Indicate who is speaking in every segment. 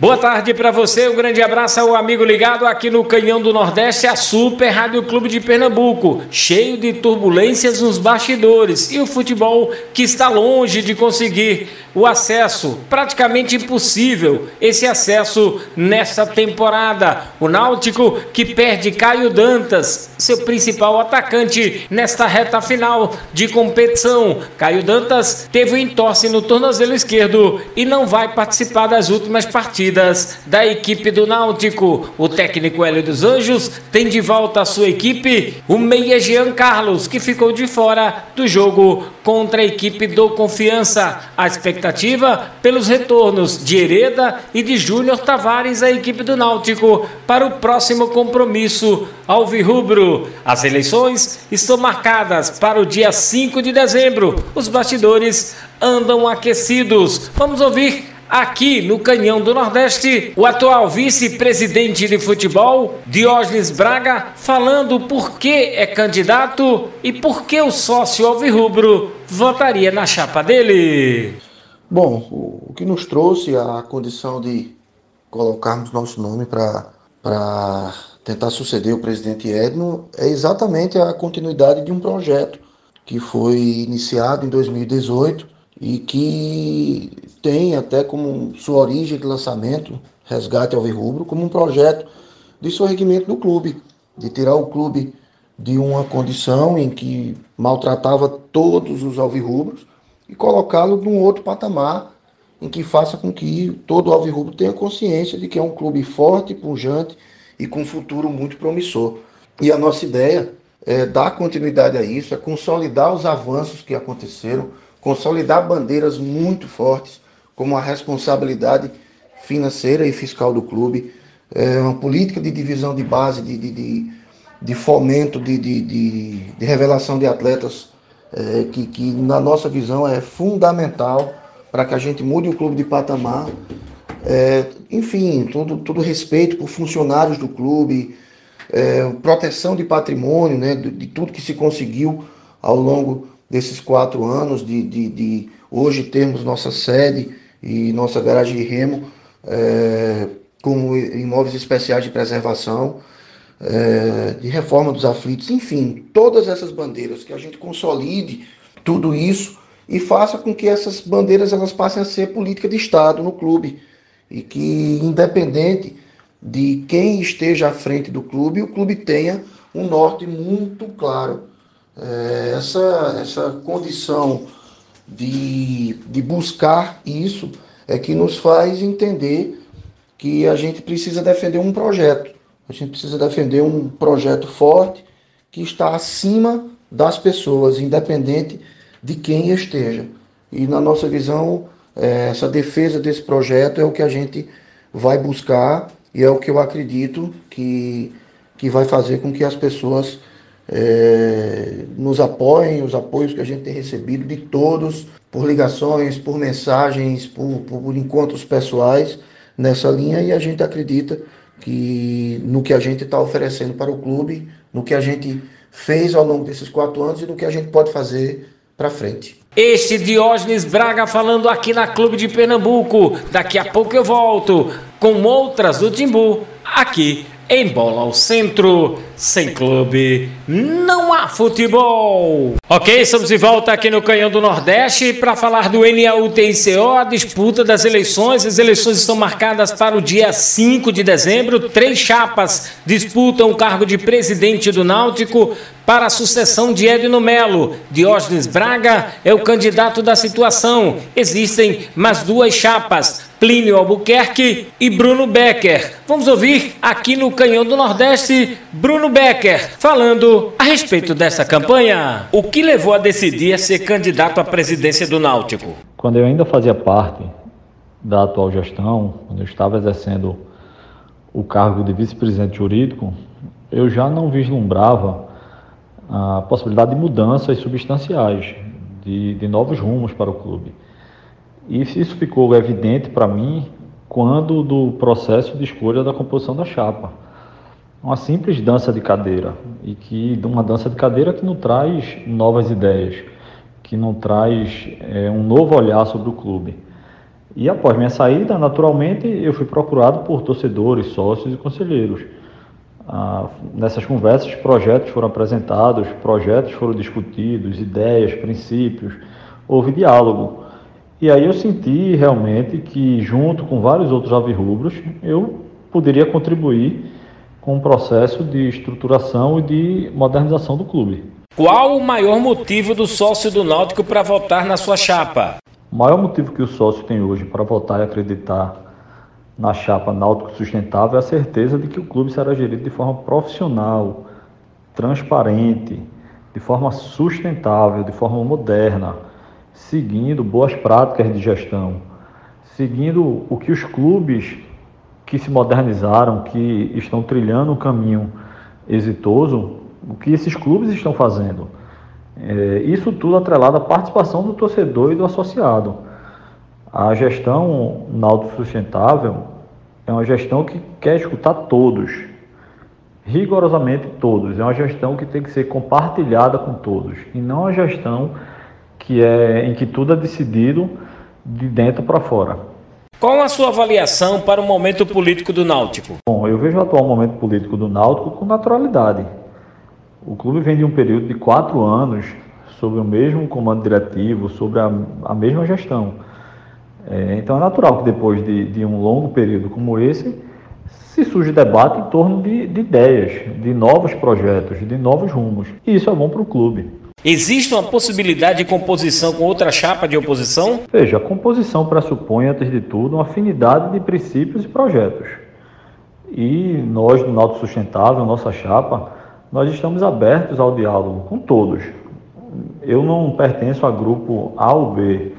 Speaker 1: Boa tarde para você, um grande abraço ao amigo ligado aqui no Canhão do Nordeste, a Super Rádio Clube de Pernambuco, cheio de turbulências nos bastidores e o futebol que está longe de conseguir o acesso, praticamente impossível esse acesso nesta temporada. O Náutico que perde Caio Dantas, seu principal atacante nesta reta final de competição. Caio Dantas teve um entorse no tornozelo esquerdo e não vai participar das últimas partidas da equipe do Náutico. O técnico Hélio dos Anjos tem de volta a sua equipe o meia Jean Carlos, que ficou de fora do jogo contra a equipe do Confiança. A expectativa pelos retornos de Hereda e de Júnior Tavares à equipe do Náutico para o próximo compromisso alvirrubro. As eleições estão marcadas para o dia 5 de dezembro. Os bastidores andam aquecidos. Vamos ouvir aqui no Canhão do Nordeste, o atual vice-presidente de futebol, Diógenes Braga, falando por que é candidato e por que o sócio alvirrubro votaria na chapa dele.
Speaker 2: Bom, o que nos trouxe a condição de colocarmos nosso nome para tentar suceder o presidente Edno é exatamente a continuidade de um projeto que foi iniciado em 2018 e que tem até como sua origem de lançamento, Resgate Alvirrubro, como um projeto de sorregimento do clube, de tirar o clube de uma condição em que maltratava todos os alvirrubros e colocá-lo num outro patamar em que faça com que todo alvirrubro tenha consciência de que é um clube forte, pujante e com um futuro muito promissor. E a nossa ideia é dar continuidade a isso, é consolidar os avanços que aconteceram, consolidar bandeiras muito fortes, como a responsabilidade financeira e fiscal do clube, é uma política de divisão de base, de, de, de, de fomento, de, de, de, revelação de atletas, é, que, que na nossa visão é fundamental para que a gente mude o clube de patamar. É, enfim, todo, todo respeito por funcionários do clube, é, proteção de patrimônio, né, de, de tudo que se conseguiu ao longo desses quatro anos de, de, de hoje termos nossa sede e nossa garagem de remo é, como imóveis especiais de preservação, é, de reforma dos aflitos, enfim, todas essas bandeiras, que a gente consolide tudo isso e faça com que essas bandeiras elas passem a ser política de Estado no clube. E que independente de quem esteja à frente do clube, o clube tenha um norte muito claro. É, essa, essa condição de, de buscar isso é que nos faz entender que a gente precisa defender um projeto. A gente precisa defender um projeto forte que está acima das pessoas, independente de quem esteja. E na nossa visão, é, essa defesa desse projeto é o que a gente vai buscar e é o que eu acredito que, que vai fazer com que as pessoas é, nos apoiem, os apoios que a gente tem recebido de todos, por ligações, por mensagens, por, por encontros pessoais nessa linha e a gente acredita que no que a gente está oferecendo para o clube, no que a gente fez ao longo desses quatro anos e no que a gente pode fazer para frente.
Speaker 1: Este Diógenes Braga falando aqui na Clube de Pernambuco. Daqui a pouco eu volto com outras do Timbu aqui em Bola ao Centro, sem clube, não há futebol. Ok, estamos de volta aqui no Canhão do Nordeste para falar do NAUTICO, a disputa das eleições. As eleições estão marcadas para o dia 5 de dezembro. Três chapas disputam o cargo de presidente do Náutico para a sucessão de Edno Melo. Diógenes Braga é o candidato da situação. Existem mais duas chapas, Plínio Albuquerque e Bruno Becker. Vamos ouvir aqui no Canhão do Nordeste Bruno Becker falando a respeito dessa campanha. O que levou a decidir a ser candidato à presidência do Náutico?
Speaker 3: Quando eu ainda fazia parte da atual gestão, quando eu estava exercendo o cargo de vice-presidente jurídico, eu já não vislumbrava a possibilidade de mudanças substanciais, de, de novos rumos para o clube. Isso ficou evidente para mim quando do processo de escolha da composição da chapa. uma simples dança de cadeira e que uma dança de cadeira que não traz novas ideias, que não traz é, um novo olhar sobre o clube. E após minha saída, naturalmente, eu fui procurado por torcedores, sócios e conselheiros. Ah, nessas conversas, projetos foram apresentados, projetos foram discutidos, ideias, princípios, houve diálogo. E aí eu senti realmente que, junto com vários outros avirrubros, eu poderia contribuir com o processo de estruturação e de modernização do clube.
Speaker 1: Qual o maior motivo do sócio do Náutico para votar na sua chapa?
Speaker 3: O maior motivo que o sócio tem hoje para votar e acreditar na chapa Náutico Sustentável é a certeza de que o clube será gerido de forma profissional, transparente, de forma sustentável, de forma moderna, seguindo boas práticas de gestão, seguindo o que os clubes que se modernizaram, que estão trilhando um caminho exitoso, o que esses clubes estão fazendo. É, isso tudo atrelado à participação do torcedor e do associado. A gestão náutico sustentável é uma gestão que quer escutar todos, rigorosamente todos. É uma gestão que tem que ser compartilhada com todos e não uma gestão que é em que tudo é decidido de dentro para fora.
Speaker 1: Qual a sua avaliação para o momento político do Náutico?
Speaker 3: Bom, eu vejo o atual momento político do Náutico com naturalidade. O clube vem de um período de quatro anos sobre o mesmo comando diretivo, sobre a, a mesma gestão. É, então é natural que depois de, de, um longo período como esse, se surge debate em torno de, de ideias, de novos projetos, de novos rumos. E isso é bom para o clube.
Speaker 1: Existe uma possibilidade de composição com outra chapa de oposição?
Speaker 3: Veja, a composição pressupõe, antes de tudo, uma afinidade de princípios e projetos. E nós, do Náutico Sustentável, nossa chapa, nós estamos abertos ao diálogo com todos. Eu não pertenço a grupo A ou B.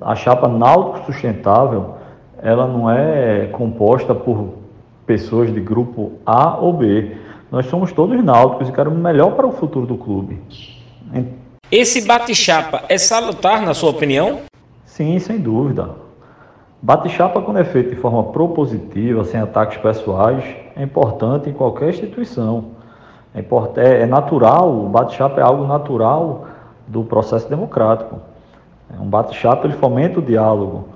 Speaker 3: A chapa Náutico Sustentável, ela não é composta por pessoas de grupo A ou B. Nós somos todos náuticos e queremos melhor para o futuro do clube.
Speaker 1: Esse bate-chapa é salutar, na sua opinião?
Speaker 3: Sim, sem dúvida. Bate-chapa, quando é feito de forma propositiva, sem ataques pessoais, é importante em qualquer instituição. É, é, é natural, o bate-chapa é algo natural do processo democrático. Um bate-chapa ele fomenta o diálogo,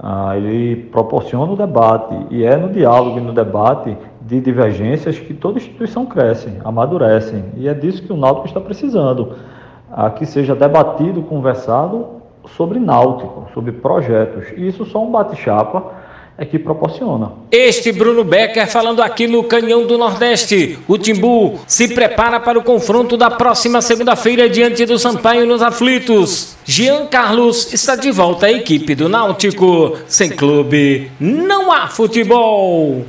Speaker 3: ah, ele proporciona o debate, e é no diálogo e no debate de divergências que toda instituição cresce, amadurece. E é disso que o Náutico está precisando. A que seja debatido, conversado sobre náutico, sobre projetos. E isso só um bate-chapa é que proporciona.
Speaker 1: Este Bruno Becker falando aqui no Canhão do Nordeste. O Timbu se prepara para o confronto da próxima segunda-feira diante do Sampaio nos aflitos. Jean Carlos está de volta à equipe do Náutico. Sem clube, não há futebol.